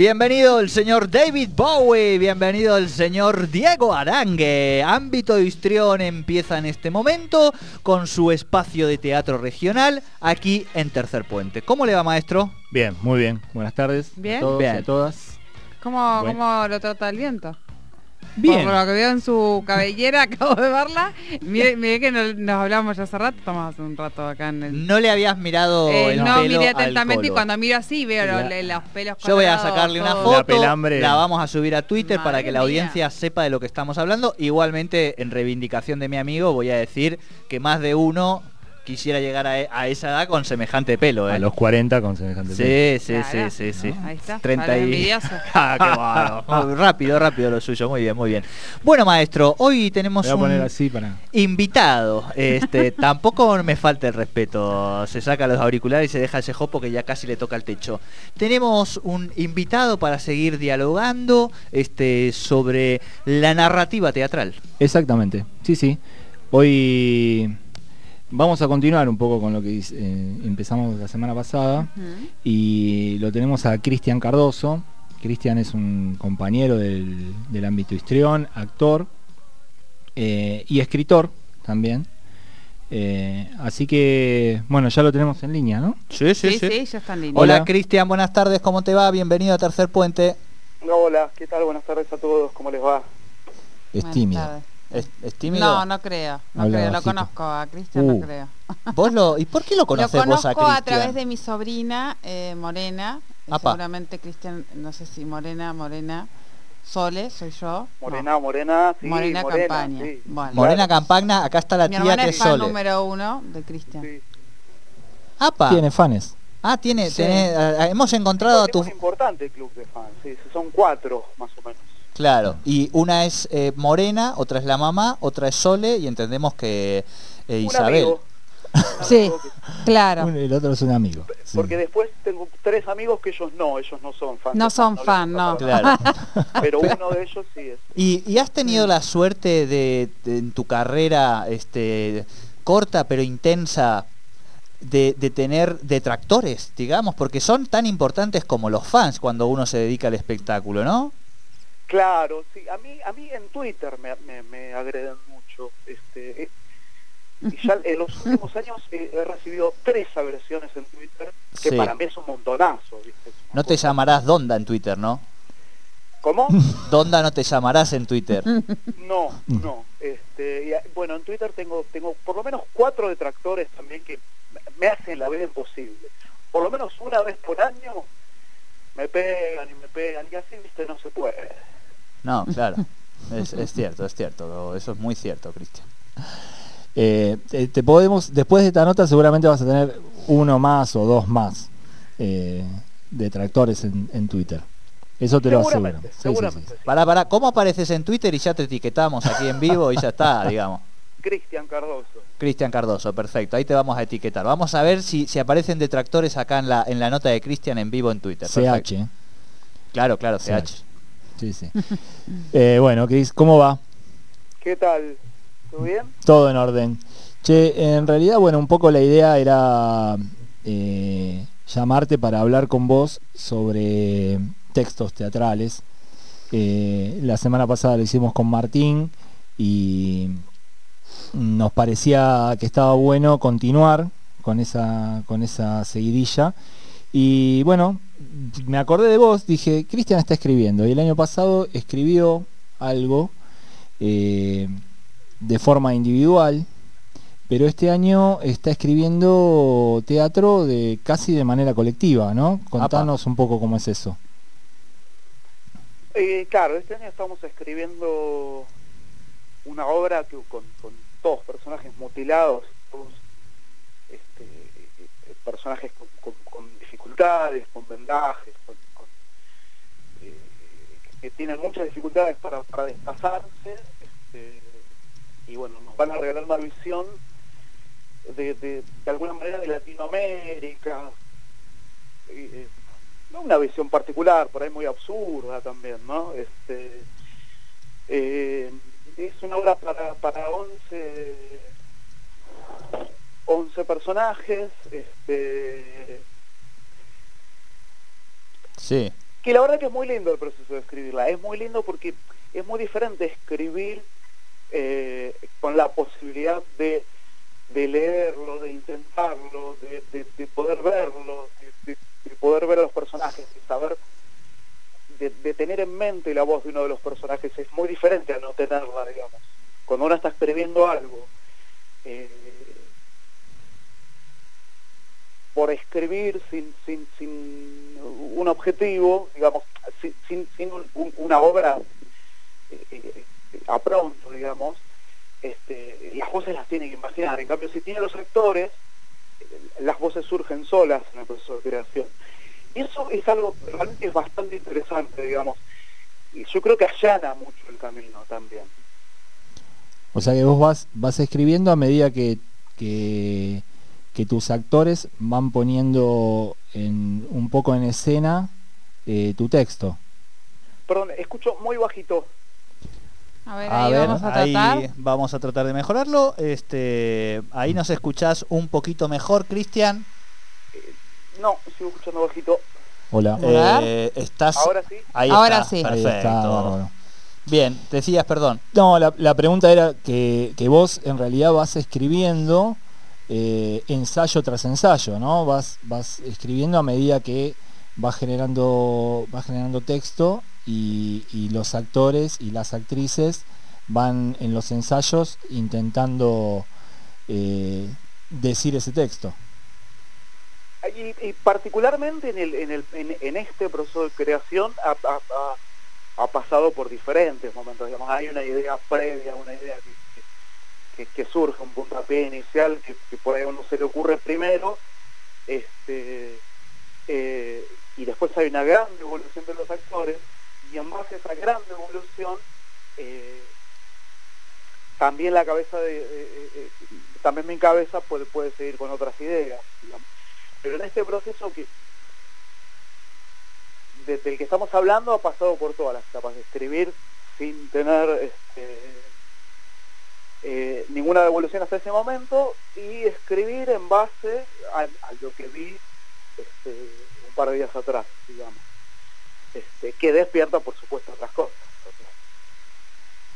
Bienvenido el señor David Bowie, bienvenido el señor Diego Arangue. Ámbito de Histrión empieza en este momento con su espacio de teatro regional aquí en Tercer Puente. ¿Cómo le va, maestro? Bien, muy bien. Buenas tardes Bien. a todos y Bien. a todas. ¿Cómo, Bueno. ¿Cómo lo trata el viento? Bien. Por lo que veo en su cabellera, acabo de verla. Mire, mire que no- nos hablamos ya hace rato, estamos hace un rato acá en el... No le habías mirado Eh, el no pelo miré atentamente y cuando miro así veo La- lo- le- los pelos Yo voy a sacarle una foto, La pelambre. la vamos a subir a Twitter para que la mía. audiencia sepa de lo que estamos hablando. Igualmente, en reivindicación de mi amigo, voy a decir que más de uno quisiera llegar a, a esa edad con semejante pelo. ¿eh? A los 40 con semejante pelo. Sí, sí, Claro. sí, sí, sí. Ahí está, 30 para el y... envidioso. Ah, qué bueno. Rápido, rápido lo suyo. Muy bien, muy bien. Bueno, maestro, hoy tenemos Me voy a poner un así para... invitado. Este, tampoco me falta el respeto. Se saca los auriculares y se deja ese jopo que ya casi le toca el techo. Tenemos un invitado para seguir dialogando este, sobre la narrativa teatral. Exactamente, sí, sí. Hoy vamos a continuar un poco con lo que eh, empezamos la semana pasada y lo tenemos a Cristian Cardoso. Cristian es un compañero del, del ámbito histrión, actor eh, y escritor también. Eh, así que, bueno, ya lo tenemos en línea, ¿no? Sí, Sí, sí, ya está en línea. Hola, Hola. Cristian, buenas tardes, ¿cómo te va? Bienvenido a Tercer Puente. Hola, ¿qué tal? Buenas tardes a todos, ¿cómo les va? Es tímido. ¿Es, es tímido? No, no creo, no Habla creo, lo bajito. conozco a Cristian, Uh. no creo. ¿Vos lo, ¿Y por qué lo Lo conoces vos a conozco Cristian? a través de mi sobrina eh, Morena, eh, Apa. seguramente Cristian, no sé si Morena, Morena, Sole, soy yo. Morena, Morena, sí, Morena, Morena, Campaña. sí. Bueno. Morena Claro. Campagna, acá está la Mi tía que es fan Sole. número uno de Cristian. Sí. Apa. Tiene fans. Ah, tiene, Sí. tenés- ah, hemos encontrado a tu... importante el club de fans, sí, son cuatro más o menos. Claro, y una es eh, Morena, otra es la mamá, otra es Sole y entendemos que eh, Un Isabel. amigo. Un Sí. Claro. Un- El otro es un amigo. sí. Porque después tengo tres amigos que ellos no, ellos no son fans. No son les fan, gusta no. Claro. Pero uno de ellos sí es. ¿Y, y has tenido la suerte de, de en tu carrera este, corta pero intensa de, de tener detractores, digamos, porque son tan importantes como los fans cuando uno se dedica al espectáculo, ¿no? Claro, sí, a mí, a mí en Twitter me, me, me agreden mucho. Este, eh, y ya en los últimos años eh, he recibido tres agresiones en Twitter, que Sí. para mí es un montonazo. ¿viste? No te llamarás Donda en Twitter, ¿no? ¿Cómo? Donda no te llamarás en Twitter. No, no. Este, y, bueno, en Twitter tengo, tengo por lo menos cuatro detractores también que me hacen la vida imposible. Por lo menos una vez por año me pegan y me pegan y así, viste, no se puede. No, claro. Es, es cierto, es cierto. Eso es muy cierto, Cristian. Eh, te, te podemos, después de esta nota seguramente vas a tener uno más o dos más eh, detractores en, en Twitter. Eso te lo aseguro. Seguramente, Sí, sí, seguramente. sí. sí. Para, para, ¿cómo apareces en Twitter y ya te etiquetamos aquí en vivo y ya está, digamos? Cristian Cardoso. Cristian Cardoso, perfecto. Ahí te vamos a etiquetar. Vamos a ver si, si aparecen detractores acá en la, en la nota de Cristian en vivo en Twitter. Perfecto. CH. Claro, claro, CH. CH. Sí, sí. Eh, bueno, Cris, ¿cómo va? ¿Qué tal? ¿Todo bien? Todo en orden. Che, en realidad, bueno, un poco la idea era eh, llamarte para hablar con vos sobre textos teatrales. Eh, la semana pasada lo hicimos con Martín y nos parecía que estaba bueno continuar con esa, con esa seguidilla. Y bueno, me acordé de vos, dije, Cristian está escribiendo. Y el año pasado escribió algo eh, de forma individual, pero este año está escribiendo teatro de casi de manera colectiva, ¿no? Contanos un poco cómo es eso. Eh, claro, este año estamos escribiendo una obra que, con, con todos personajes mutilados, este, eh, personajes con con vendajes, eh, que tienen muchas dificultades para, para desplazarse, este, y bueno, nos van a regalar una visión de, de, de alguna manera de Latinoamérica, eh, no una visión particular, por ahí muy absurda también, ¿no? Este, eh, es una obra para, para 11, 11 personajes, este, Sí. que la verdad que es muy lindo el proceso de escribirla, es muy lindo porque es muy diferente escribir eh, con la posibilidad de, de leerlo, de intentarlo, de, de- de poder verlo, de, de- de poder ver a los personajes, de saber, de, tener en mente la voz de uno de los personajes, es muy diferente a no tenerla, digamos. Cuando uno está escribiendo algo, eh, por escribir sin, sin, objetivo, digamos, sin, sin, sin un- un- una obra eh, eh, a pronto, digamos, este, las voces las tiene que imaginar. En cambio, si tiene los actores, eh, las voces surgen solas en el proceso de creación. Y eso es algo realmente es bastante interesante, digamos. Y yo creo que allana mucho el camino también. O sea que vos vas, escribiendo a medida que, que tus actores van poniendo en, un poco en escena eh, tu texto. Perdón, escucho muy bajito. A ver, A ahí ver, vamos a ahí tratar. vamos a tratar de mejorarlo. Este, ahí nos escuchás un poquito mejor, Cristian. No, sigo escuchando bajito. Hola. Hola. Eh, estás Ahora sí. ahí Ahora está, sí. Ahí Perfecto. está. Bien, decías, perdón. No, la, la pregunta era que, que vos en realidad vas escribiendo eh, ensayo tras ensayo, ¿no? Vas, vas escribiendo a medida que vas generando, vas generando texto y, los actores y las actrices van en los ensayos intentando eh, decir ese texto. Y, particularmente en, el, en, el, en, este proceso de creación ha pasado por diferentes momentos. Digamos, hay una idea previa, una idea que, que, surge, un puntapié inicial que, por ahí a uno se le ocurre primero, este, eh, y después hay una gran evolución de los actores, y en base a esa gran evolución, eh, también la cabeza de, eh, también mi cabeza puede, puede seguir con otras ideas. Pero en este proceso que desde el que estamos hablando ha pasado por todas las etapas de escribir sin tener este, eh, ninguna devolución hasta ese momento y escribir en base a, a lo que vi este, un par de días atrás, digamos. Este, que despierta, por supuesto, otras cosas,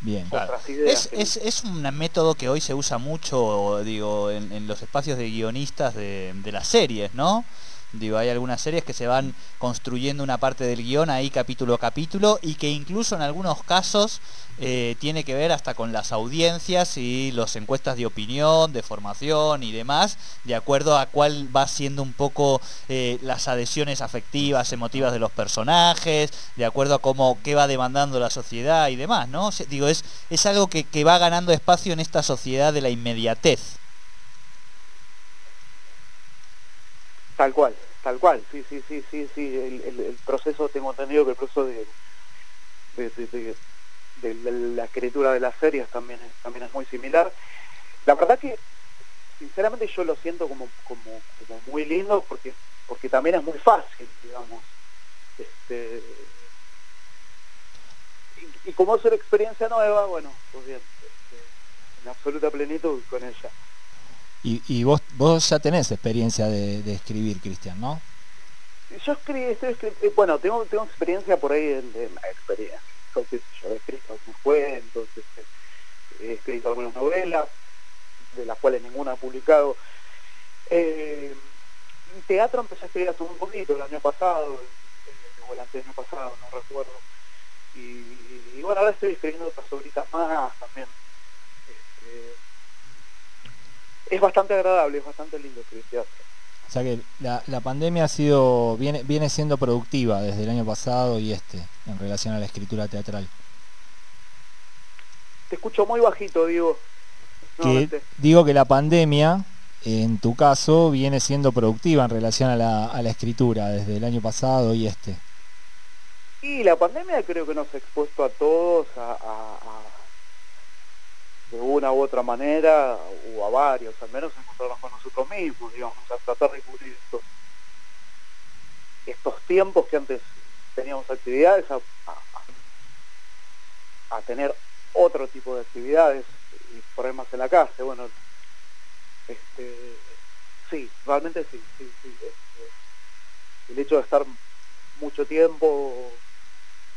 Bien. Claro. otras ideas. Es, que- es, es un método que hoy se usa mucho, digo, en, en los espacios de guionistas de, de las series, ¿no? Digo, hay algunas series que se van construyendo una parte del guion ahí capítulo a capítulo y que incluso en algunos casos eh, tiene que ver hasta con las audiencias y las encuestas de opinión, de formación y demás, de acuerdo a cuál va siendo un poco eh, las adhesiones afectivas, emotivas de los personajes, de acuerdo a cómo qué va demandando la sociedad y demás, ¿no? Digo, es, es algo que, que va ganando espacio en esta sociedad de la inmediatez. Tal cual, tal cual, sí, sí, sí, sí, sí, el, proceso, tengo entendido que el proceso de, la- escritura de las series también es, también es muy similar. La verdad que, sinceramente, yo lo siento como, como, muy lindo porque, porque también es muy fácil, digamos. Este, y, y como es una experiencia nueva, bueno, pues bien, este, en absoluta plenitud con ella. Y, y vos, vos ya tenés experiencia de, de escribir, Cristian, ¿no? Yo escribí, estoy escri- eh, bueno, tengo, tengo experiencia por ahí en experiencia. Sé yo, he escrito algunos cuentos, este, he escrito algunas novelas, de las cuales ninguna ha publicado. Eh, teatro empecé a escribir hace un poquito, el año pasado, eh, o el anteaño pasado, no recuerdo. Y, y bueno, ahora estoy escribiendo otras obritas más también. Este, es bastante agradable, es bastante lindo escribir teatro. O sea que la, la pandemia ha sido viene, viene siendo productiva desde el año pasado y este en relación a la escritura teatral. Te escucho muy bajito, Diego. Que digo que la pandemia, en tu caso, viene siendo productiva en relación a la, a la escritura desde el año pasado y este. Y la pandemia creo que nos ha expuesto a todos a, a- a- de una u otra manera, o a varios, al menos encontrarnos con nosotros mismos, digamos, a tratar de cubrir estos, estos tiempos que antes teníamos actividades, a, a- a tener otro tipo de actividades y problemas en la casa. Bueno, este, sí, realmente sí, sí, sí, este, el hecho de estar mucho tiempo,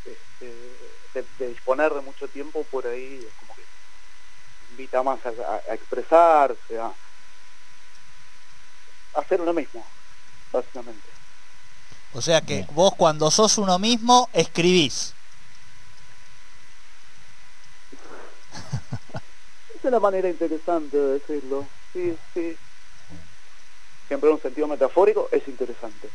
este, de, de disponer de mucho tiempo por ahí, es como que invita más a, a- a expresarse, a, a hacer uno mismo, básicamente. O sea que Bien. vos cuando sos uno mismo escribís. Es una manera interesante de decirlo, sí, sí. Siempre en un sentido metafórico es interesante.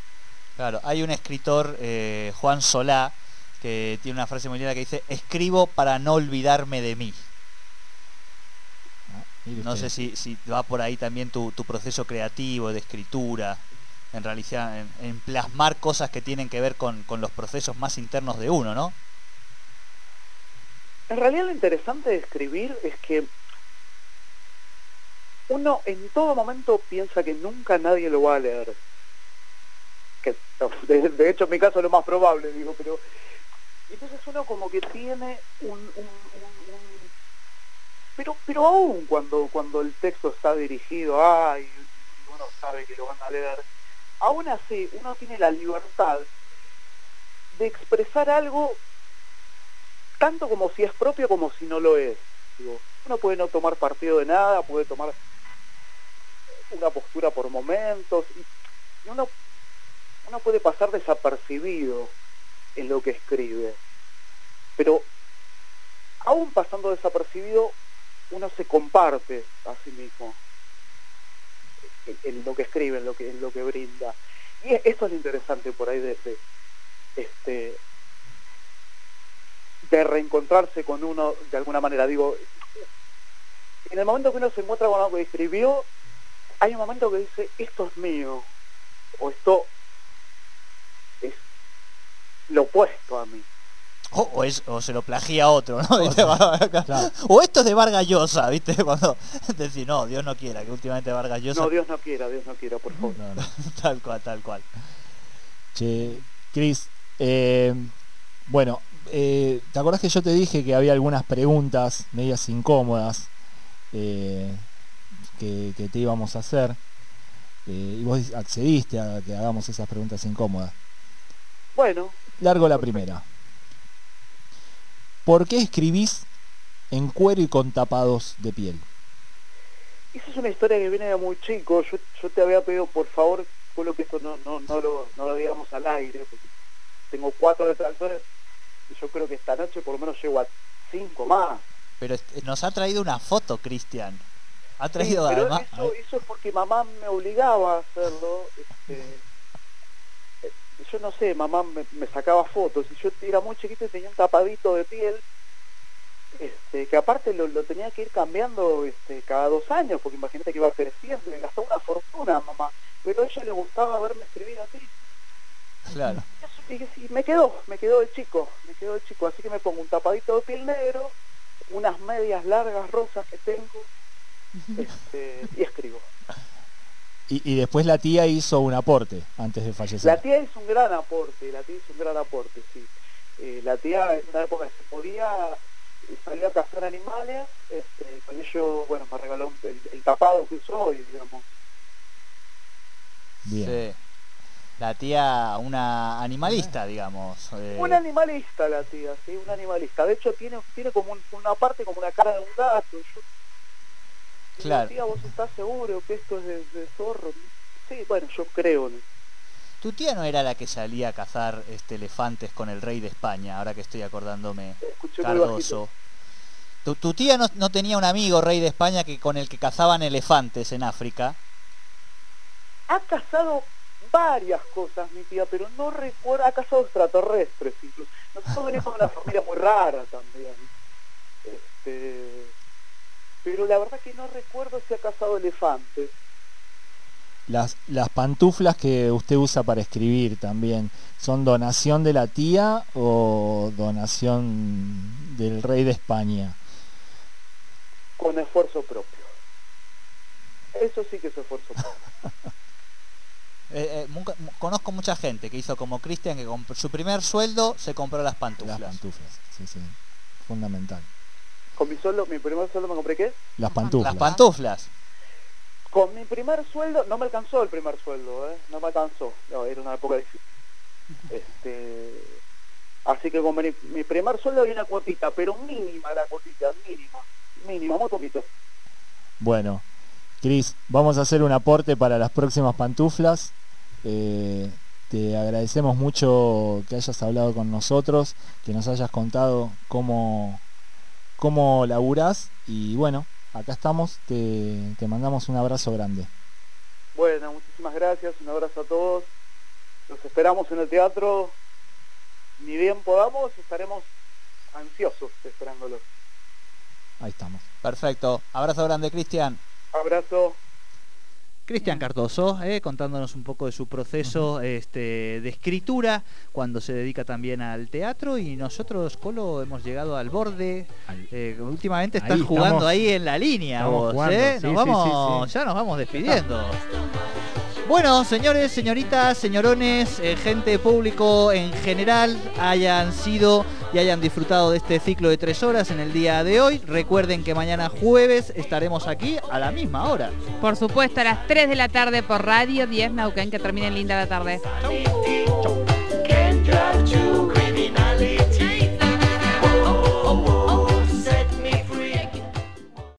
Claro, hay un escritor, eh, Juan Solá, que tiene una frase muy linda que dice, escribo para no olvidarme de mí. No sé si, si va por ahí también tu, tu proceso creativo de escritura, en realizar, en, en plasmar cosas que tienen que ver con, con los procesos más internos de uno, ¿no? En realidad lo interesante de escribir es que uno en todo momento piensa que nunca nadie lo va a leer. Que de, de hecho en mi caso es lo más probable, digo, pero entonces uno como que tiene un, un- un- un- pero pero aún cuando cuando el texto está dirigido a y uno sabe que lo van a leer, aún así uno tiene la libertad de expresar algo tanto como si es propio como si no lo es. Digo, uno puede no tomar partido de nada, puede tomar una postura por momentos, y uno, uno puede pasar desapercibido en lo que escribe. Pero aún pasando desapercibido, uno se comparte a sí mismo en, lo que escribe, en lo que, en lo que brinda. Y eso es lo interesante por ahí de, de, este, de reencontrarse con uno de alguna manera. Digo, en el momento que uno se encuentra con algo que escribió, hay un momento que dice, esto es mío, o esto es lo opuesto a mí. O, o es, o se lo plagia a otro, ¿no? ¿Viste? Claro. O esto es de Vargas Llosa, ¿viste? Cuando decís, no, Dios no quiera, que últimamente Vargas Llosa... No, Dios no quiera, Dios no quiera, por favor. No, no. tal cual, tal cual. Che, Cris, eh, bueno, eh, ¿te acordás que yo te dije que había algunas preguntas medias incómodas eh, que, que te íbamos a hacer? Eh, y vos accediste a que hagamos esas preguntas incómodas. Bueno, Largo la primera. ¿Por qué escribís en cuero y con tapados de piel? esa es una historia que viene de muy chico. Yo, yo te había pedido, por favor, lo que esto no, no, no, lo, no lo digamos al aire, porque tengo cuatro detractores y yo creo que esta noche por lo menos llego a cinco más. Pero este, nos ha traído una foto, Cristian. Ha traído Sí, pero además... eso, eso es porque mamá me obligaba a hacerlo. este, eh, yo no sé, mamá me, me sacaba fotos y yo era muy chiquito y tenía un tapadito de piel este, que aparte lo, lo tenía que ir cambiando este, cada dos años, porque imagínate que iba creciendo y me gastaba una fortuna mamá, pero a ella le gustaba verme escribir así. Claro. Y sí, me quedó, me quedó el chico, me quedó el chico, así que me pongo un tapadito de piel negro, unas medias largas rosas que tengo, este, y escribo. Y, y después la tía hizo un aporte antes de fallecer. La tía hizo un gran aporte, la tía hizo un gran aporte, sí. Eh, la tía en una época se podía, salía a cazar animales, este, con ello, bueno, me regaló un- el, el tapado que usó y digamos, Bien. Sí. La tía, una animalista, digamos. eh, un animalista la tía, sí, un animalista. De hecho tiene, tiene como un- una parte como una cara de un gato. Yo, Claro. tía, ¿vos estás seguro que esto es de, de zorro? Sí, bueno, yo creo. ¿no? Tu tía no era la que salía a cazar este, elefantes con el rey de España, ahora que estoy acordándome. Escuché. Cardoso. Tu, tu tía no, no tenía un amigo rey de España que con el que cazaban elefantes en África. Ha cazado varias cosas mi tía, pero no recuerdo, ha cazado extraterrestres incluso. Nosotros venimos de una familia muy rara también. Este, pero la verdad que no recuerdo si ha cazado elefantes. Las, las pantuflas que usted usa para escribir también, ¿son donación de la tía o donación del rey de España? con esfuerzo propio. Eso sí que es esfuerzo propio. Eh, eh, conozco mucha gente que hizo como Cristian, que con su primer sueldo se compró las pantuflas. Las pantuflas, sí, sí. Fundamental. Con mi sueldo, mi primer sueldo me compré qué? Las Las pantuflas. Las pantuflas. Con mi primer sueldo, no me alcanzó el primer sueldo, ¿eh? no me alcanzó. No, era una época difícil. Este, así que con mi, mi primer sueldo hay una cuotita, pero mínima la cuotita, mínima, mínima, muy poquito. Bueno, Cris, vamos a hacer un aporte para las próximas pantuflas. Eh, te agradecemos mucho que hayas hablado con nosotros, que nos hayas contado cómo, cómo laburás y bueno, acá estamos, te, te mandamos un abrazo grande. Bueno, muchísimas gracias, un abrazo a todos. Los esperamos en el teatro. Ni bien podamos, estaremos ansiosos esperándolos. Ahí estamos. Perfecto. Abrazo grande, Cristian. Abrazo. Cristian Cardoso, eh, contándonos un poco de su proceso este, de escritura, cuando se dedica también al teatro y nosotros, Colo, hemos llegado al borde. Eh, últimamente estás Ahí jugando estamos. ahí en la línea vos, jugando, ¿eh? sí, Nos sí, vamos, sí, ya nos vamos despidiendo. Bueno, señores, señoritas, señorones, eh, gente público en general, hayan sido y hayan disfrutado de este ciclo de tres horas en el día de hoy. Recuerden que mañana jueves estaremos aquí a la misma hora. Por supuesto, a las 3 de la tarde por Radio 10 Nauquén. Que terminen linda la tarde.